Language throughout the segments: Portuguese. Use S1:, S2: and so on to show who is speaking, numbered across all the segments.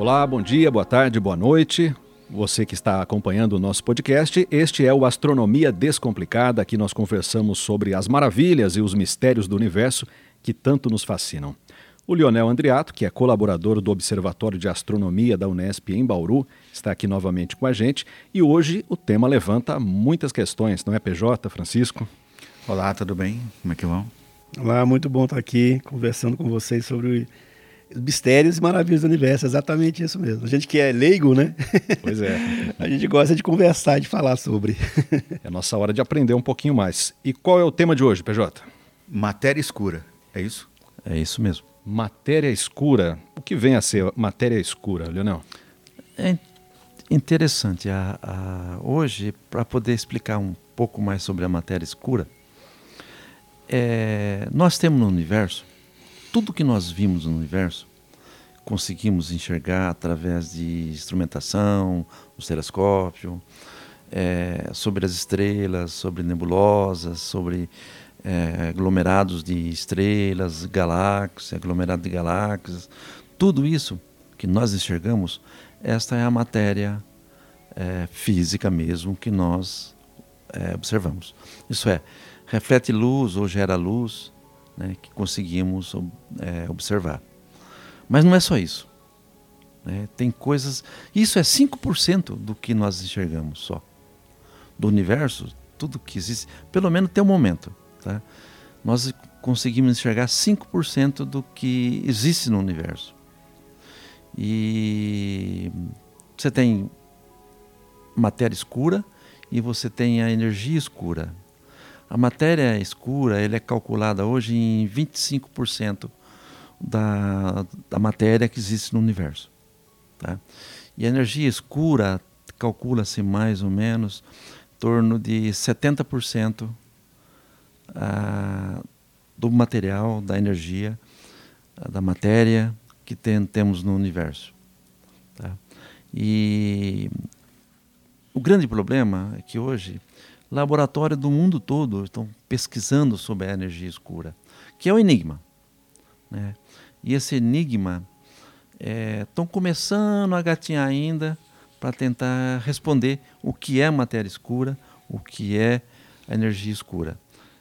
S1: Olá, bom dia, boa tarde, boa noite. Você que está acompanhando o nosso podcast, este é o Astronomia Descomplicada. Aqui nós conversamos sobre as maravilhas e os mistérios do universo que tanto nos fascinam. O Lionel Andriato, que é colaborador do Observatório de Astronomia da Unesp em Bauru, está aqui novamente com a gente e hoje o tema levanta muitas questões, não é, PJ, Francisco?
S2: Olá, tudo bem? Como é que vão?
S3: Olá, muito bom estar aqui conversando com vocês sobre mistérios e maravilhas do universo, exatamente isso mesmo. A gente que é leigo, né?
S1: Pois é.
S3: a gente gosta de conversar, de falar sobre.
S1: é a nossa hora de aprender um pouquinho mais. E qual é o tema de hoje, PJ?
S2: Matéria escura, é isso?
S1: É isso mesmo. Matéria escura. O que vem a ser matéria escura, Leonel?
S4: É interessante. A, a, hoje, para poder explicar um pouco mais sobre a matéria escura, é, nós temos no universo, tudo que nós vimos no universo, conseguimos enxergar através de instrumentação, o telescópio, é, sobre as estrelas, sobre nebulosas, sobre é, aglomerados de estrelas, galáxias, aglomerado de galáxias, tudo isso que nós enxergamos, esta é a matéria é, física mesmo que nós é, observamos. Isso é, reflete luz ou gera luz né, que conseguimos é, observar. Mas não é só isso. Né? Tem coisas. Isso é 5% do que nós enxergamos só. Do universo, tudo que existe, pelo menos tem um momento. Tá? Nós conseguimos enxergar 5% do que existe no universo. E você tem matéria escura e você tem a energia escura. A matéria escura ele é calculada hoje em 25% da, da matéria que existe no universo. Tá? E a energia escura calcula-se mais ou menos em torno de 70% ah, do material, da energia, ah, da matéria que tem, temos no universo. Tá? E o grande problema é que hoje laboratórios do mundo todo estão pesquisando sobre a energia escura, que é o enigma. Né? E esse enigma estão é, começando a gatinhar ainda para tentar responder o que é matéria escura, o que é a energia escura.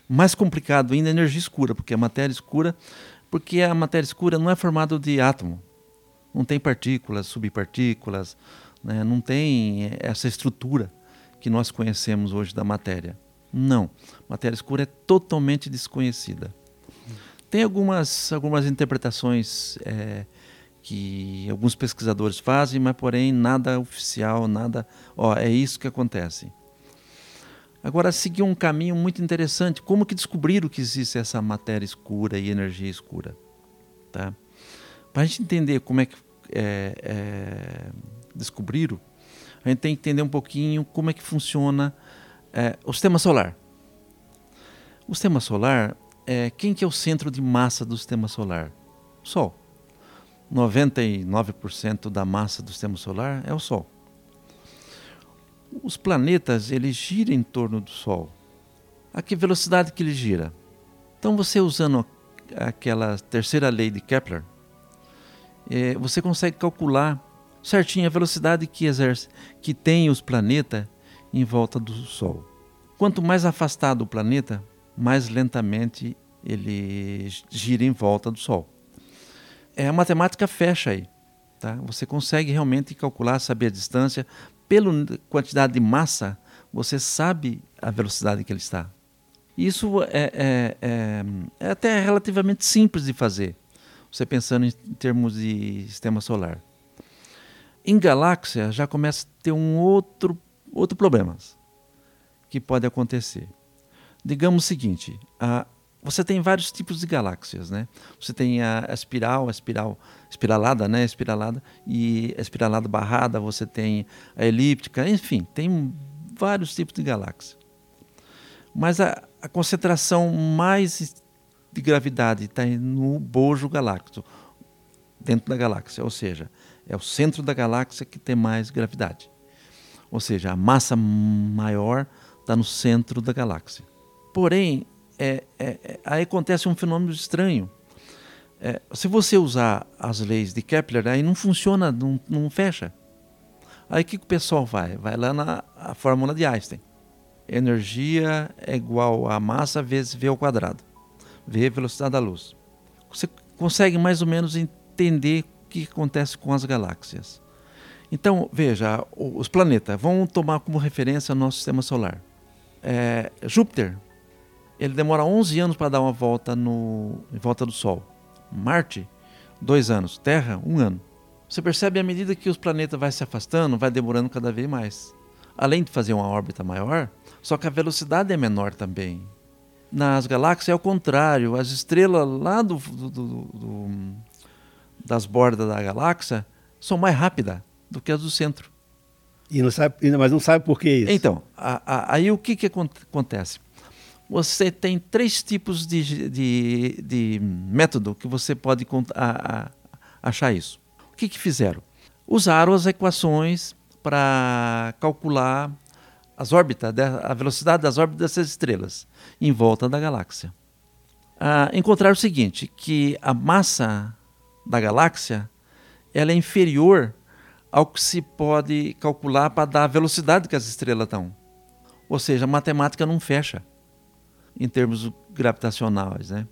S4: Mais complicado ainda é a energia escura, porque a matéria escura, porque a matéria escura não é formada de átomo. Não tem partículas, subpartículas, né? não tem essa estrutura que nós conhecemos hoje da matéria. Não, matéria escura é totalmente desconhecida. Tem algumas, algumas interpretações é, que alguns pesquisadores fazem, mas porém nada oficial, nada. Ó, é isso que acontece. Agora, seguiu um caminho muito interessante. Como que descobriram que existe essa matéria escura e energia escura? Tá? Para a gente entender como é que é, é, descobriram, a gente tem que entender um pouquinho como é que funciona é, o sistema solar. O sistema solar, é, quem que é o centro de massa do sistema solar? O Sol. 99% da massa do sistema solar é o Sol os planetas eles giram em torno do Sol. A que velocidade que ele gira? Então você usando aquela terceira lei de Kepler, é, você consegue calcular certinho a velocidade que exerce, que tem os planetas em volta do Sol. Quanto mais afastado o planeta, mais lentamente ele gira em volta do Sol. É, a matemática fecha aí. Tá? Você consegue realmente calcular, saber a distância, pela quantidade de massa, você sabe a velocidade que ele está. Isso é, é, é, é até relativamente simples de fazer, você pensando em termos de sistema solar. Em galáxia já começa a ter um outro, outro problema que pode acontecer. Digamos o seguinte, você tem vários tipos de galáxias, né? Você tem a, a espiral, a espiral espiralada, né? Espiralada e a espiralada barrada. Você tem a elíptica, enfim, tem vários tipos de galáxias. Mas a, a concentração mais de gravidade está no bojo galáctico, dentro da galáxia, ou seja, é o centro da galáxia que tem mais gravidade. Ou seja, a massa maior está no centro da galáxia. Porém, é, é, é, aí acontece um fenômeno estranho. É, se você usar as leis de Kepler, aí não funciona, não, não fecha. Aí o que, que o pessoal vai? Vai lá na fórmula de Einstein. Energia é igual a massa vezes v ao quadrado. V é velocidade da luz. Você consegue mais ou menos entender o que acontece com as galáxias. Então, veja, os planetas, vamos tomar como referência o nosso sistema solar. É, Júpiter, ele demora 11 anos para dar uma volta no, em volta do Sol. Marte, dois anos. Terra, um ano. Você percebe à medida que os planetas vai se afastando, vai demorando cada vez mais. Além de fazer uma órbita maior, só que a velocidade é menor também. Nas galáxias é o contrário. As estrelas lá do, do, do, das bordas da galáxia são mais rápidas do que as do centro.
S3: E não sabe, mas não sabe por que isso.
S4: Então, a, a, aí o que, que acontece? Você tem três tipos de, de, de método que você pode a, achar isso. O que, que fizeram? Usaram as equações para calcular as órbitas, a velocidade das órbitas dessas estrelas em volta da galáxia. Ah, encontraram o seguinte, que a massa da galáxia ela é inferior ao que se pode calcular para dar a velocidade que as estrelas estão. Ou seja, a matemática não fecha em termos gravitacionais, né?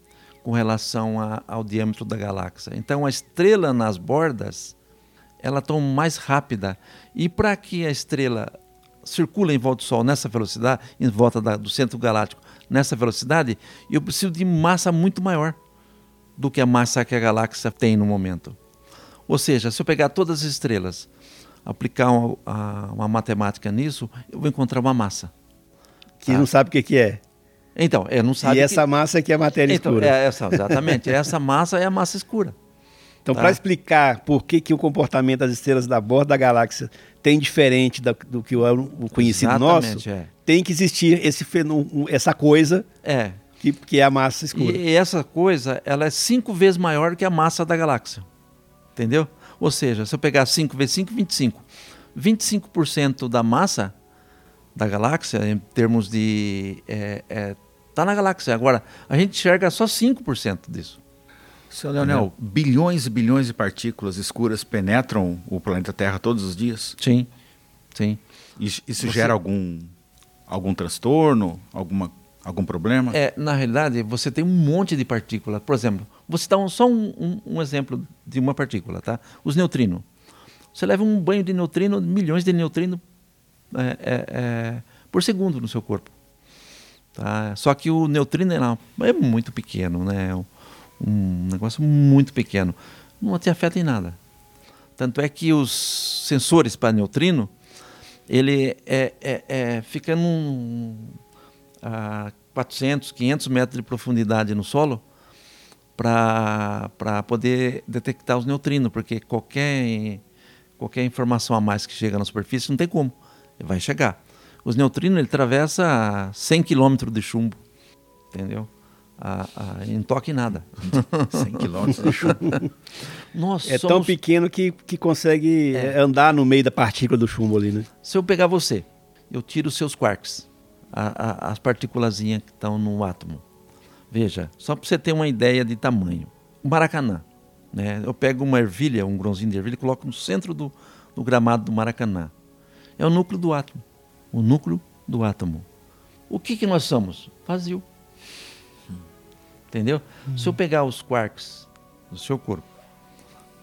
S4: com relação a, ao diâmetro da galáxia. Então, a estrela nas bordas, ela está mais rápida. E para que a estrela circule em volta do Sol nessa velocidade, em volta da, do centro galáctico nessa velocidade, eu preciso de massa muito maior do que a massa que a galáxia tem no momento. Ou seja, se eu pegar todas as estrelas, aplicar uma, uma matemática nisso, eu vou encontrar uma massa.
S3: Que tá? não sabe o que, que é.
S4: Então, é, não sabe.
S3: E essa que... massa aqui é a matéria então, escura.
S4: É essa, exatamente. essa massa é a massa escura.
S3: Então, tá? para explicar por que, que o comportamento das estrelas da borda da galáxia tem diferente da, do que o, o conhecido Exatamente, nosso, é. tem que existir esse fenômeno, essa coisa
S4: é.
S3: que, que é a massa escura.
S4: E, e essa coisa ela é cinco vezes maior que a massa da galáxia. Entendeu? Ou seja, se eu pegar 5 vezes 5, 25. 25% da massa da galáxia, em termos de. É, é, tá na galáxia. Agora, a gente enxerga só 5% disso.
S2: Seu Leonel, bilhões e bilhões de partículas escuras penetram o planeta Terra todos os dias?
S4: Sim, sim.
S2: Isso, isso Você... gera algum, algum transtorno, alguma, algum problema?
S4: É, na realidade, você tem um monte de partículas. Por exemplo, vou citar um, só um, um, um, exemplo de uma partícula, tá? Os neutrinos. Você leva um banho de neutrino, milhões de neutrinos é, é, é, por segundo no seu corpo. Tá? Só que o neutrino é muito pequeno, né? Um negócio muito pequeno. Não te afeta em nada. Tanto é que os sensores para neutrino, ele é, é, é fica num, a 400, 500 metros de profundidade no solo para poder detectar os neutrinos, porque qualquer, qualquer informação a mais que chega na superfície não tem como, vai chegar. Os neutrinos ele atravessa 100 km de chumbo, entendeu? a, a, em toque nada.
S2: 100 quilômetros de chumbo.
S3: Nós é somos... tão pequeno que, que consegue é. andar no meio da partícula do chumbo ali, né?
S4: Se eu pegar você, eu tiro os seus quarks, a, a, as partículazinhas que estão no átomo. Veja, só para você ter uma ideia de tamanho. O Maracanã. Né? Eu pego uma ervilha, um grãozinho de ervilha e coloco no centro do, do gramado do Maracanã. É o núcleo do átomo. O núcleo do átomo. O que, que nós somos? Vazio. Entendeu? Se eu pegar os quarks do seu corpo,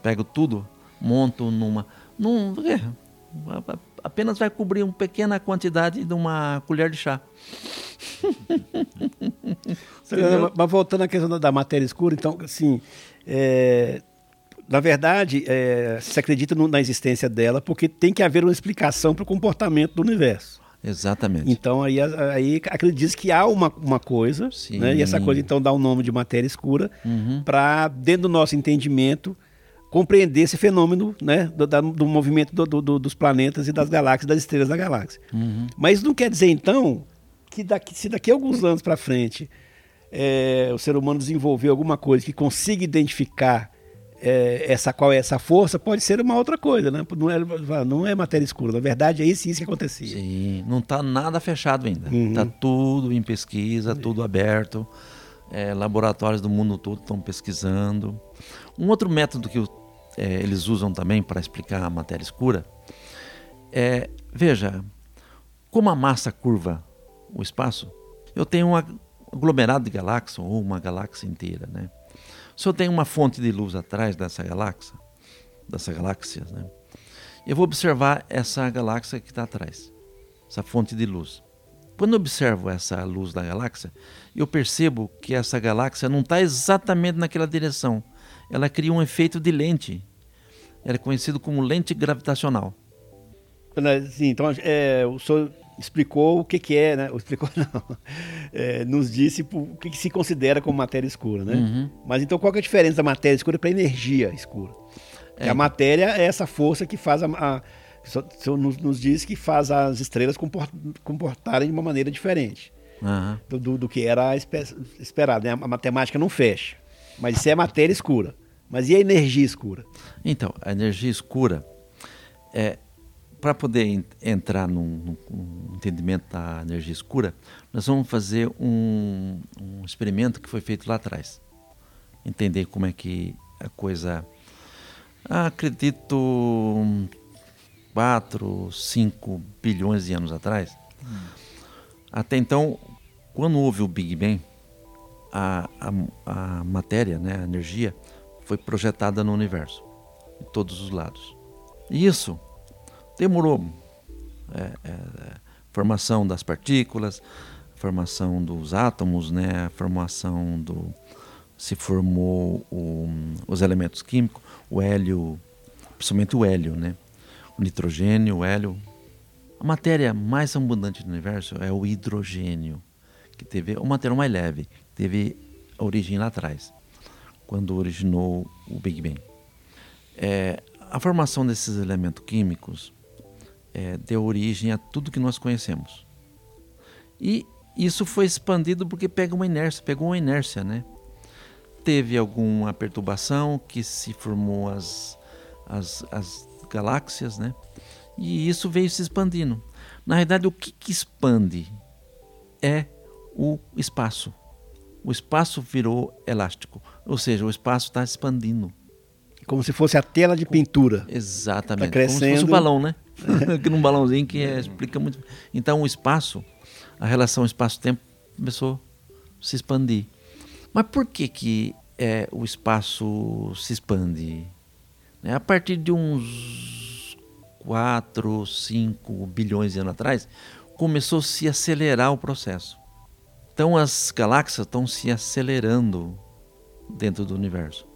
S4: pego tudo, monto numa. Num, é, apenas vai cobrir uma pequena quantidade de uma colher de chá.
S3: Mas voltando à questão da matéria escura, então, assim, é, na verdade, é, se acredita no, na existência dela porque tem que haver uma explicação para o comportamento do universo.
S4: Exatamente.
S3: Então aí, aí acredita que há uma, uma coisa, né? e essa coisa então dá o um nome de matéria escura, uhum. para, dentro do nosso entendimento, compreender esse fenômeno né? do, do movimento do, do, dos planetas e das galáxias, das estrelas da galáxia. Uhum. Mas não quer dizer então que daqui, se daqui a alguns anos para frente é, o ser humano desenvolver alguma coisa que consiga identificar é, essa qual é essa força pode ser uma outra coisa, né? Não é, não é matéria escura. Na verdade, é isso, isso que acontecia.
S4: Sim, não está nada fechado ainda. Está uhum. tudo em pesquisa, tudo aberto. É, laboratórios do mundo todo estão pesquisando. Um outro método que é, eles usam também para explicar a matéria escura é, veja, como a massa curva o espaço, eu tenho um aglomerado de galáxias ou uma galáxia inteira, né? Se eu tenho uma fonte de luz atrás dessa galáxia, dessa galáxia, né? Eu vou observar essa galáxia que está atrás, essa fonte de luz. Quando eu observo essa luz da galáxia, eu percebo que essa galáxia não está exatamente naquela direção. Ela cria um efeito de lente. Ela é conhecido como lente gravitacional.
S3: Sim, então é, o senhor explicou o que, que é, né? Explicou não. É, nos disse o que, que, se considera como matéria escura, né? Uhum. Mas então qual é a diferença da matéria escura para a energia escura? É. A matéria é essa força que faz a, a nos, nos diz que faz as estrelas comportarem de uma maneira diferente uhum. do, do, do, que era esperado. Né? A matemática não fecha. Mas isso é matéria escura. Mas e a energia escura?
S4: Então, a energia escura, é, para poder entrar num, num, entendimento da energia escura, nós vamos fazer um, um experimento que foi feito lá atrás. Entender como é que a coisa. Ah, acredito 4, 5 bilhões de anos atrás. Hum. Até então, quando houve o Big Bang, a, a, a matéria, né, a energia, foi projetada no universo, em todos os lados. E isso demorou. É, é, formação das partículas, formação dos átomos, né, a formação do. Se formou o, os elementos químicos, o hélio, principalmente o hélio, né? o nitrogênio, o hélio. A matéria mais abundante do universo é o hidrogênio, que teve uma matéria mais leve, teve origem lá atrás, quando originou o Big Bang. É, a formação desses elementos químicos é, deu origem a tudo que nós conhecemos. E isso foi expandido porque pega uma inércia, pegou uma inércia, né? Teve alguma perturbação que se formou as, as, as galáxias, né? E isso veio se expandindo. Na realidade, o que, que expande é o espaço. O espaço virou elástico, ou seja, o espaço está expandindo.
S3: Como se fosse a tela de pintura.
S4: Exatamente. Tá crescendo. Como se fosse um balão, né? É. num balãozinho que é, explica muito. Então, o espaço, a relação espaço-tempo começou a se expandir. Mas por que, que é, o espaço se expande? Né? A partir de uns 4, 5 bilhões de anos atrás, começou a se acelerar o processo. Então as galáxias estão se acelerando dentro do universo.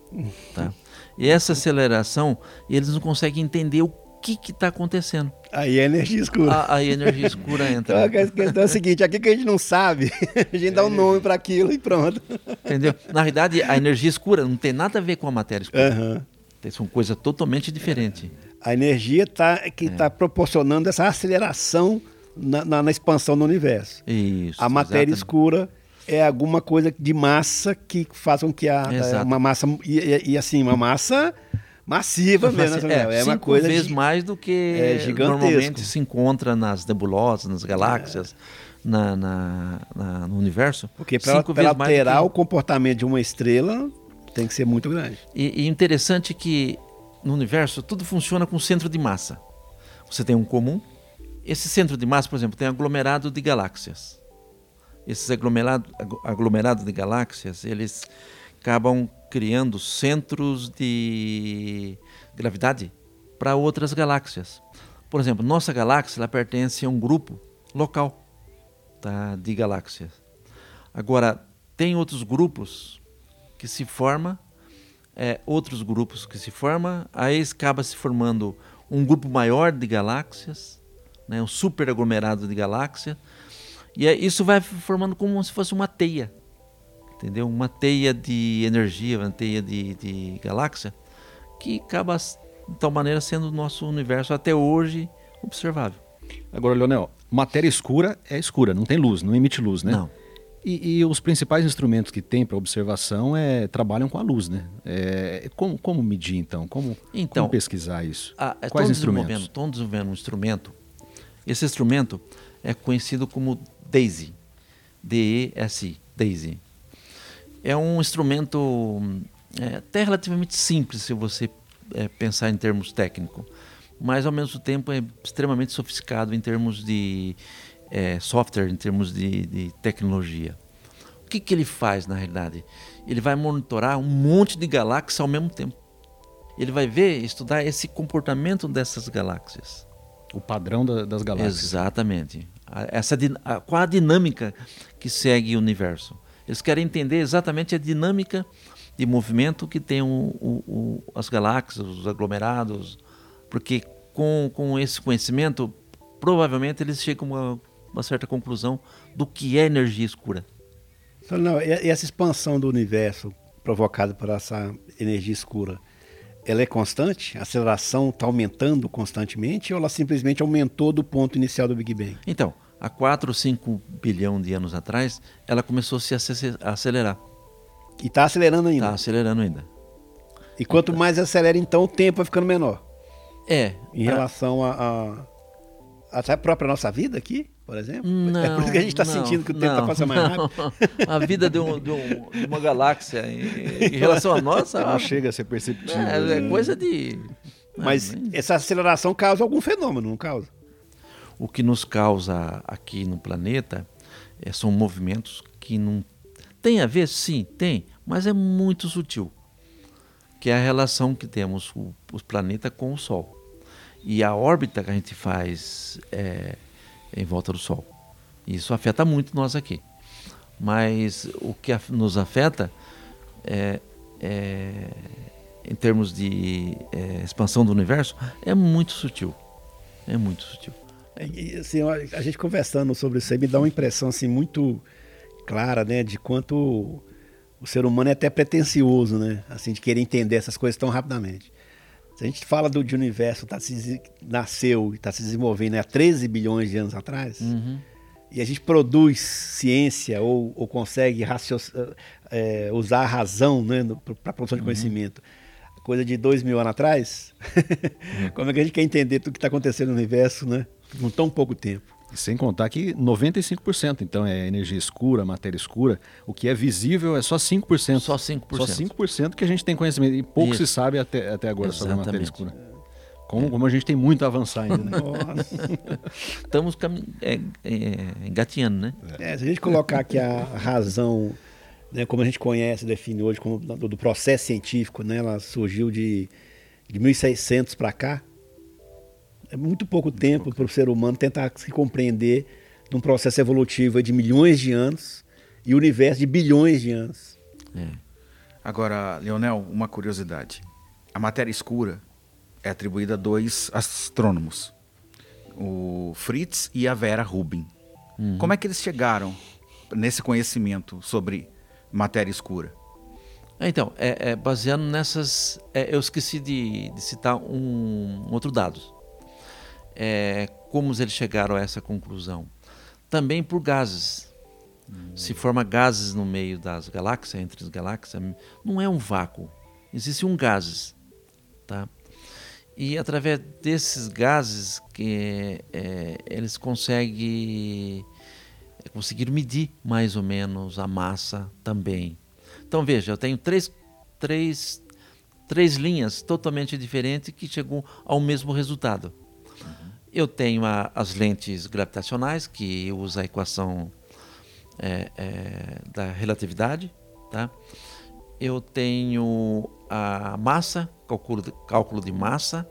S4: Tá? E essa aceleração, eles não conseguem entender o que está acontecendo.
S3: Aí a energia escura.
S4: A, aí a energia escura entra.
S3: Então, a questão é a seguinte: aqui que a gente não sabe, a gente dá um nome para aquilo e pronto.
S4: Entendeu? Na realidade, a energia escura não tem nada a ver com a matéria escura. Uhum. São coisas totalmente diferentes.
S3: A energia tá, que está é. proporcionando essa aceleração na, na, na, expansão do universo.
S4: Isso.
S3: A matéria exatamente. escura é alguma coisa de massa que faz com que a, a uma massa e, e, e, assim uma massa massiva mesmo,
S4: é, é uma coisa vezes de, mais do que é normalmente se encontra nas nebulosas, nas galáxias. Na, na, na, no universo.
S3: Porque para alterar que... o comportamento de uma estrela, tem que ser muito grande.
S4: E, e interessante que no universo tudo funciona com centro de massa. Você tem um comum. Esse centro de massa, por exemplo, tem aglomerado de galáxias. Esses aglomerados aglomerado de galáxias, eles acabam criando centros de gravidade para outras galáxias. Por exemplo, nossa galáxia ela pertence a um grupo local tá, de galáxias. Agora, tem outros grupos que se forma, é, outros grupos que se formam, aí acaba se formando um grupo maior de galáxias, né, um super aglomerado de galáxias, e isso vai formando como se fosse uma teia, entendeu? Uma teia de energia, uma teia de, de galáxia, que acaba de tal maneira sendo o nosso universo até hoje observável.
S1: Agora, Leonel, matéria escura é escura, não tem luz, não emite luz, né?
S4: Não.
S1: E, e, os principais instrumentos que tem para observação é, trabalham com a luz, né? É, como, como, medir então? Como, então, como pesquisar isso?
S4: A, é, Quais instrumentos? Estão desenvolvendo um instrumento. Esse instrumento é conhecido como DAISY. D-E-S-I, DAISY. é um instrumento é, até relativamente simples se você é, pensar em termos técnicos, mas ao mesmo tempo é extremamente sofisticado em termos de é, software, em termos de, de tecnologia. O que, que ele faz na realidade? Ele vai monitorar um monte de galáxias ao mesmo tempo. Ele vai ver, estudar esse comportamento dessas galáxias.
S1: O padrão da, das galáxias.
S4: Exatamente. Essa, a, qual a dinâmica que segue o universo. Eles querem entender exatamente a dinâmica de movimento que tem o, o, o, as galáxias, os aglomerados, porque com, com esse conhecimento, provavelmente eles chegam a uma, uma certa conclusão do que é energia escura.
S3: Então, não, e essa expansão do universo provocada por essa energia escura, ela é constante? A aceleração está aumentando constantemente ou ela simplesmente aumentou do ponto inicial do Big Bang?
S4: Então, há 4 ou 5 bilhão de anos atrás, ela começou a se acelerar.
S3: E está acelerando ainda?
S4: Está acelerando ainda.
S3: E quanto então, mais acelera, então, o tempo vai ficando menor?
S4: É.
S3: Em pra... relação a, a, até a própria nossa vida aqui, por exemplo?
S4: Não,
S3: é por isso que a gente está sentindo que o tempo está passando mais rápido.
S4: a vida de, um, de, um, de, uma galáxia em, em relação à nossa...
S1: Não chega a ser perceptível.
S4: É, é coisa de...
S3: Mas essa aceleração causa algum fenômeno, não causa?
S4: O que nos causa aqui no planeta é, são movimentos que não tem a ver, sim, tem, mas é muito sutil, que é a relação que temos o, os planetas com o Sol e a órbita que a gente faz é, em volta do Sol. Isso afeta muito nós aqui, mas o que nos afeta é, é em termos de é, expansão do universo é muito sutil, é muito sutil.
S3: E, assim, a gente conversando sobre isso aí me dá uma impressão assim muito clara, né, de quanto o ser humano é até pretencioso, né, assim, de querer entender essas coisas tão rapidamente. Se a gente fala do de universo tá se, nasceu e está se desenvolvendo há 13 bilhões de anos atrás, uhum. e a gente produz ciência ou, ou consegue é, usar a razão né, para a produção de uhum. conhecimento, coisa de dois mil anos atrás, uhum. como é que a gente quer entender tudo que está acontecendo no universo, né? com tão pouco tempo.
S1: Sem contar que 95% então é energia escura, matéria escura. O que é visível é só 5%.
S4: Só 5%.
S1: Só 5% que a gente tem conhecimento. E pouco Isso. se sabe até, até agora Exatamente. sobre a matéria escura. Como, como a gente tem muito a avançar ainda. Né?
S4: Estamos é, é, engatinhando, né?
S3: É, se a gente colocar aqui a razão, né, como a gente conhece, define hoje, como do, do processo científico, né, ela surgiu de, de 1600 para cá, é muito pouco muito tempo para o ser humano tentar se compreender num processo evolutivo de milhões de anos e universo de bilhões de anos.
S2: É. Agora, Leonel, uma curiosidade. A matéria escura é atribuída a dois astrônomos, o Fritz e a Vera Rubin. Uhum. Como é que eles chegaram nesse conhecimento sobre matéria escura?
S4: Então, é, é baseado nessas. É, eu esqueci de, de citar um, um outro dado é, como eles chegaram a essa conclusão? Também por gases. Hum. Se forma gases no meio das galáxias, entre as galáxias, não é um vácuo. Existe um gases, tá? E através desses gases que é, eles conseguem conseguir medir mais ou menos a massa também. Então veja, eu tenho três, três, três linhas totalmente diferentes que chegam ao mesmo resultado. Eu tenho a, as lentes gravitacionais, que usa a equação é, é, da relatividade. Tá? Eu tenho a massa, cálculo de, cálculo de massa,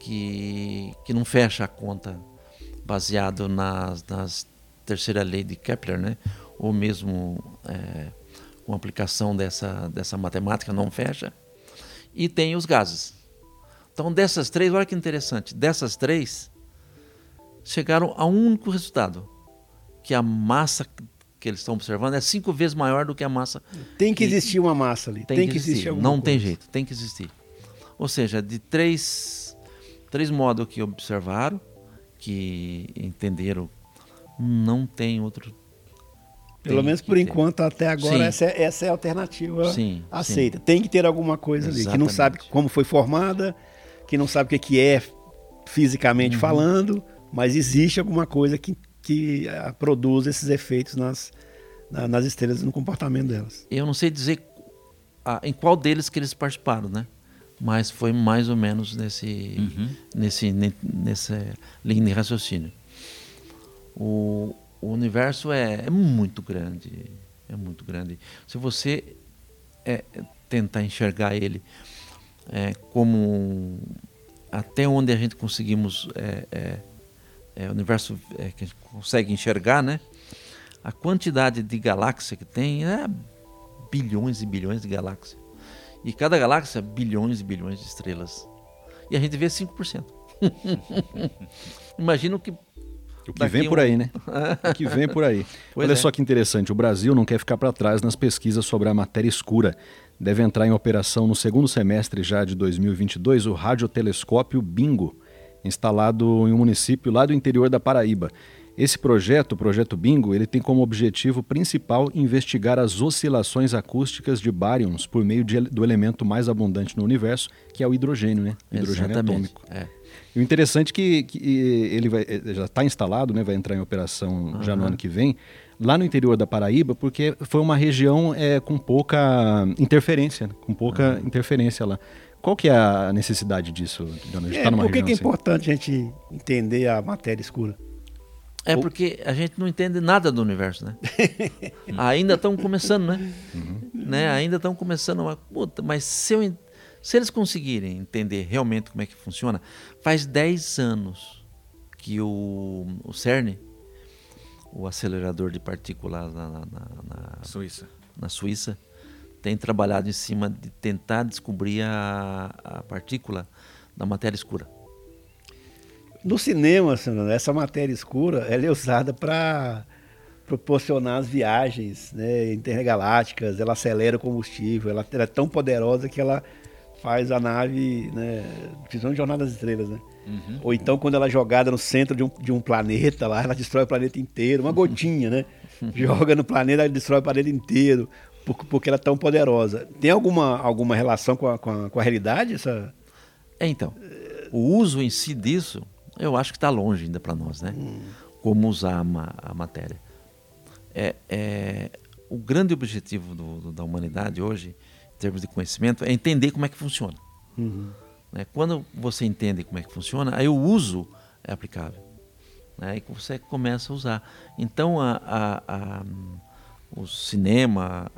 S4: que, que não fecha a conta baseado nas, nas terceira lei de Kepler, né? ou mesmo é, com aplicação dessa, dessa matemática não fecha. E tem os gases. Então, dessas três, olha que interessante, dessas três, chegaram a um único resultado, que a massa que eles estão observando é cinco vezes maior do que a massa.
S3: Tem que, que existir uma massa ali.
S4: Tem, tem que, existir. existir Não coisa. tem jeito, tem que existir. Ou seja, de três, três modos que observaram, que entenderam, não tem outro.
S3: Pelo menos por enquanto, até agora, essa é, essa é, a alternativa sim, aceita. Sim. Tem que ter alguma coisa Exatamente. ali, que não sabe como foi formada, que não sabe o que é fisicamente uhum. falando, mas existe alguma coisa que, que uh, produz esses efeitos nas, na, nas estrelas e no comportamento delas.
S4: Eu não sei dizer a, em qual deles que eles participaram, né? Mas foi mais ou menos nesse, uhum. nesse, nessa linha de raciocínio. O, o universo é, é, muito grande, é muito grande. Se você é, tentar enxergar ele é, como até onde a gente conseguimos é, é, é, o universo é, que a gente consegue enxergar, né? A quantidade de galáxia que tem é bilhões e bilhões de galáxias. E cada galáxia, bilhões e bilhões de estrelas. E a gente vê 5%. Imagina o que.
S1: O que vem por aí, né? o que vem por aí. Pois Olha é. só que interessante, o Brasil não quer ficar para trás nas pesquisas sobre a matéria escura. Deve entrar em operação no segundo semestre já de 2022 o radiotelescópio Bingo, instalado em um município lá do interior da Paraíba. Esse projeto, o projeto Bingo, ele tem como objetivo principal investigar as oscilações acústicas de baryons por meio de, do elemento mais abundante no universo, que é o hidrogênio, né? O hidrogênio
S4: Exatamente.
S1: atômico.
S4: É.
S1: E o interessante é que, que ele vai, já está instalado, né? Vai entrar em operação uhum. já no ano que vem, lá no interior da Paraíba, porque foi uma região é, com pouca interferência, com pouca uhum. interferência lá. Qual que é a necessidade disso,
S3: Dona? É, tá por que, que é assim? importante a gente entender a matéria escura?
S4: É porque a gente não entende nada do universo, né? Ainda estão começando, né? Uhum. né? Ainda estão começando, uma, puta, mas se, eu, se eles conseguirem entender realmente como é que funciona, faz 10 anos que o, o CERN, o acelerador de partículas na, na, na,
S2: Suíça.
S4: na Suíça, tem trabalhado em cima de tentar descobrir a, a partícula da matéria escura.
S3: No cinema, essa matéria escura ela é usada para proporcionar as viagens né, intergalácticas, ela acelera o combustível, ela, ela, é tão poderosa que ela faz a nave, né, principalmente Jornada das Estrelas, né? Uhum. Ou então quando ela é jogada no centro de um, de um planeta lá, ela destrói o planeta inteiro, uma gotinha, né? Joga no planeta, ela destrói o planeta inteiro, porque, porque ela é tão poderosa. Tem alguma, alguma relação com a, com a, com a realidade? Essa...
S4: É, então, o uso em si disso eu acho que está longe ainda para nós, né? Hum. Como usar a, ma a matéria. É, é, o grande objetivo do, do, da humanidade hoje, em termos de conhecimento, é entender como é que funciona. Uhum. Né? Quando você entende como é que funciona, aí o uso é aplicável. Né? E você começa a usar. Então, a, a, a o cinema,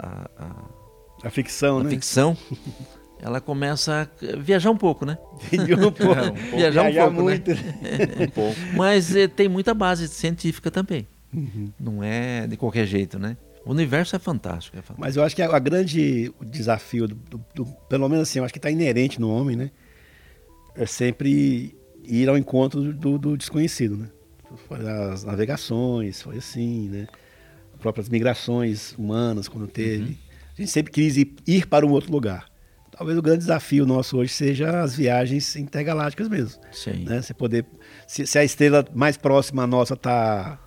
S4: a,
S3: ficção,
S4: a
S3: né?
S4: ficção ela começa a viajar um pouco, né?
S3: um pouco. É, um pouco.
S4: Viajar,
S3: viajar
S4: um pouco,
S3: muito.
S4: Né? um pouco. Mas eh, tem muita base científica também. Uhum. Não é de qualquer jeito, né? O universo é fantástico, é fantástico.
S3: Mas eu acho que a, a grande desafio, do, do, do, pelo menos assim, eu acho que está inerente no homem, né? É sempre ir ao encontro do, do desconhecido, né? As navegações, foi assim, né? As próprias migrações humanas, quando teve. Uhum. A gente sempre quis ir, ir para um outro lugar talvez o grande desafio nosso hoje seja as viagens intergalácticas mesmo.
S4: Sim.
S3: Né? Você poder, se, se, a estrela mais próxima à nossa está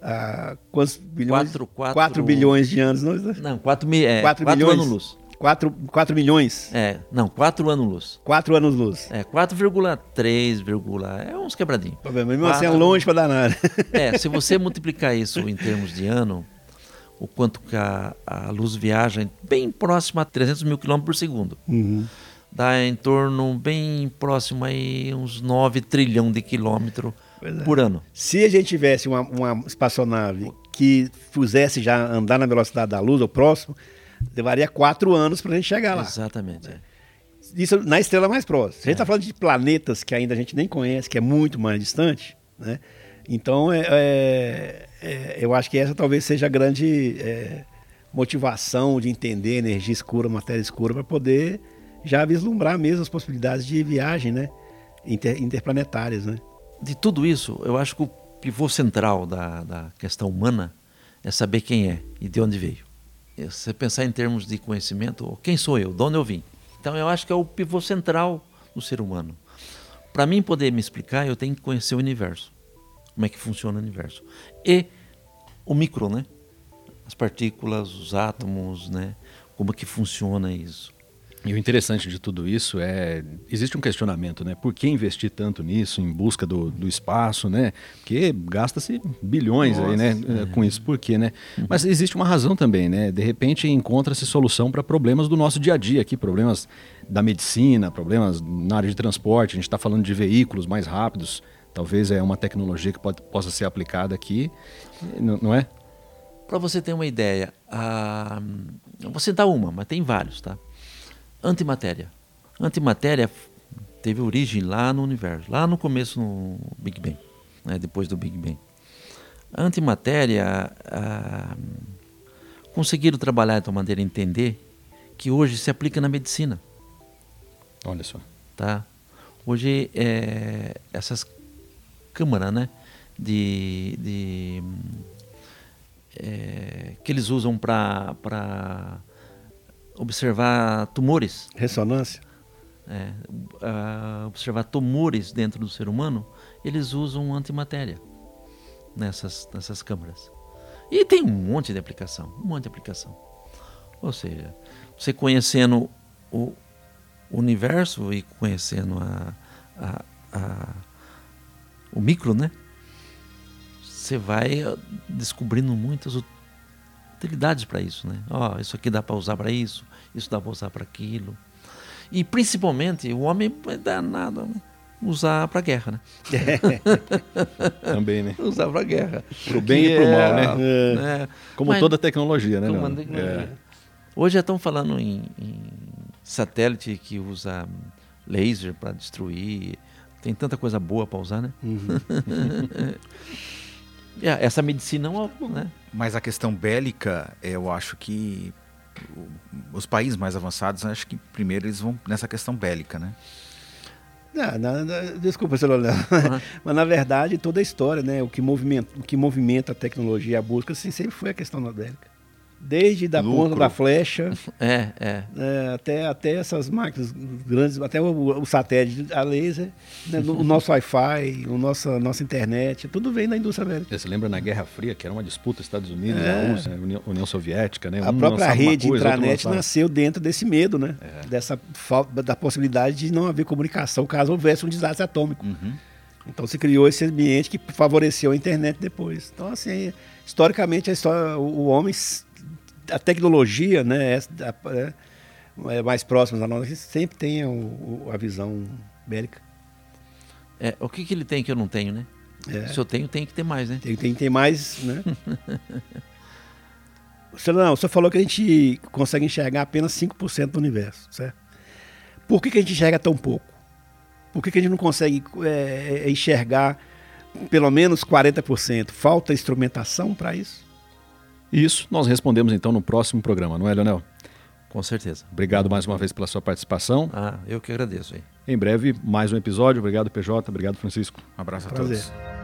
S3: a quantos bilhões?
S4: 4, 4,
S3: 4 bilhões de anos. Não,
S4: não 4, mi, é, 4, 4 bilhões, anos-luz.
S3: 4, 4 milhões?
S4: É, não, 4 anos-luz.
S3: 4 anos-luz.
S4: É, 4,3, é uns quebradinhos.
S3: Mesmo assim é longe para danar.
S4: É, se você multiplicar isso em termos de ano, o quanto que a, a luz viaja, bem próximo a 300 mil quilômetros por segundo. Uhum. Dá em torno, bem próximo aí, uns 9 trilhão de quilômetros é. por ano.
S3: Se a gente tivesse uma, uma espaçonave que fizesse já andar na velocidade da luz, ou próximo, levaria quatro anos para a gente chegar lá.
S4: Exatamente. É.
S3: Isso na estrela mais próxima. Se a gente está é. falando de planetas que ainda a gente nem conhece, que é muito mais distante, né? Então, é, é, é, eu acho que essa talvez seja a grande é, motivação de entender energia escura, matéria escura, para poder já vislumbrar mesmo as possibilidades de viagem né? Inter, interplanetárias. Né?
S4: De tudo isso, eu acho que o pivô central da, da questão humana é saber quem é e de onde veio. Se você pensar em termos de conhecimento, quem sou eu, de onde eu vim? Então, eu acho que é o pivô central do ser humano. Para mim poder me explicar, eu tenho que conhecer o universo como é que funciona o universo. E o micro, né? As partículas, os átomos, né? Como é que funciona isso.
S1: E o interessante de tudo isso é existe um questionamento, né? Por que investir tanto nisso, em busca do, do espaço, né? Porque gasta-se bilhões Nossa, aí, né? É. Com isso, por quê, né? Uhum. Mas existe uma razão também, né? De repente encontra-se solução para problemas do nosso dia a dia aqui, problemas da medicina, problemas na área de transporte. A gente está falando de veículos mais rápidos. Talvez é uma tecnologia que pode, possa ser aplicada aqui, não é?
S4: Para você ter uma ideia, a... vou citar uma, mas tem vários, tá? Antimatéria. Antimatéria teve origem lá no universo, lá no começo no Big Bang, né, depois do Big Bang. A antimatéria ah, conseguiram trabalhar de uma maneira entender que hoje se aplica na medicina.
S1: Olha só.
S4: Tá? Hoje é, essas câmaras, né, de, de é, que eles usam para observar tumores.
S3: Ressonância?
S4: É, uh, observar tumores dentro do ser humano, eles usam antimatéria nessas, nessas câmaras. E tem um monte de aplicação, um monte de aplicação. Ou seja, você conhecendo o universo e conhecendo a, a, a, o micro, né? Você vai descobrindo muitas utilidades para isso, né? Ó, oh, isso aqui dá para usar para isso, isso dá para usar para aquilo. E principalmente o homem é danado né? usar para guerra, né?
S1: Também, né?
S4: Usar para guerra.
S1: Pro bem e pro mal, né? É, é. Como Mas, toda tecnologia, né?
S4: É. Hoje já estão falando em, em satélite que usa laser para destruir. Tem tanta coisa boa para usar, né? Uhum. É, essa medicina, né?
S2: Mas a questão bélica, eu acho que os países mais avançados, acho que primeiro eles vão nessa questão bélica, né?
S3: Não, não, não, desculpa, seu Leonel. Uhum. Mas na verdade, toda a história, né? O que movimenta, o que movimenta a tecnologia a busca assim, sempre foi a questão da bélica. Desde da Lucro. ponta da flecha
S4: é, é.
S3: é, até, até essas máquinas grandes, até o, o satélite a laser, né, o nosso Wi-Fi, o nosso, nossa internet, tudo vem da indústria bélica.
S1: Você lembra na Guerra Fria, que era uma disputa Estados Unidos, é. Rússia, União, União, Soviética, né?
S3: A um própria rede coisa, intranet nasceu dentro desse medo, né? É. Dessa da possibilidade de não haver comunicação caso houvesse um desastre atômico. Uhum. Então se criou esse ambiente que favoreceu a internet depois. Então, assim, historicamente, a história, o homem a tecnologia, né, é, é, é mais próxima da nossa, sempre tem o, a visão bélica.
S4: É, o que, que ele tem que eu não tenho, né? É. Se eu tenho, tem que ter mais, né?
S3: Tem, tem que ter mais, né? você, não, você falou que a gente consegue enxergar apenas 5% do universo, certo? Por que, que a gente enxerga tão pouco? Por que, que a gente não consegue é, é enxergar pelo menos 40%? Falta instrumentação para isso?
S1: Isso nós respondemos então no próximo programa, não é, Leonel?
S4: Com certeza.
S1: Obrigado mais uma vez pela sua participação.
S4: Ah, eu que agradeço. Hein?
S1: Em breve, mais um episódio. Obrigado, PJ. Obrigado, Francisco.
S2: Um abraço Prazer. a todos.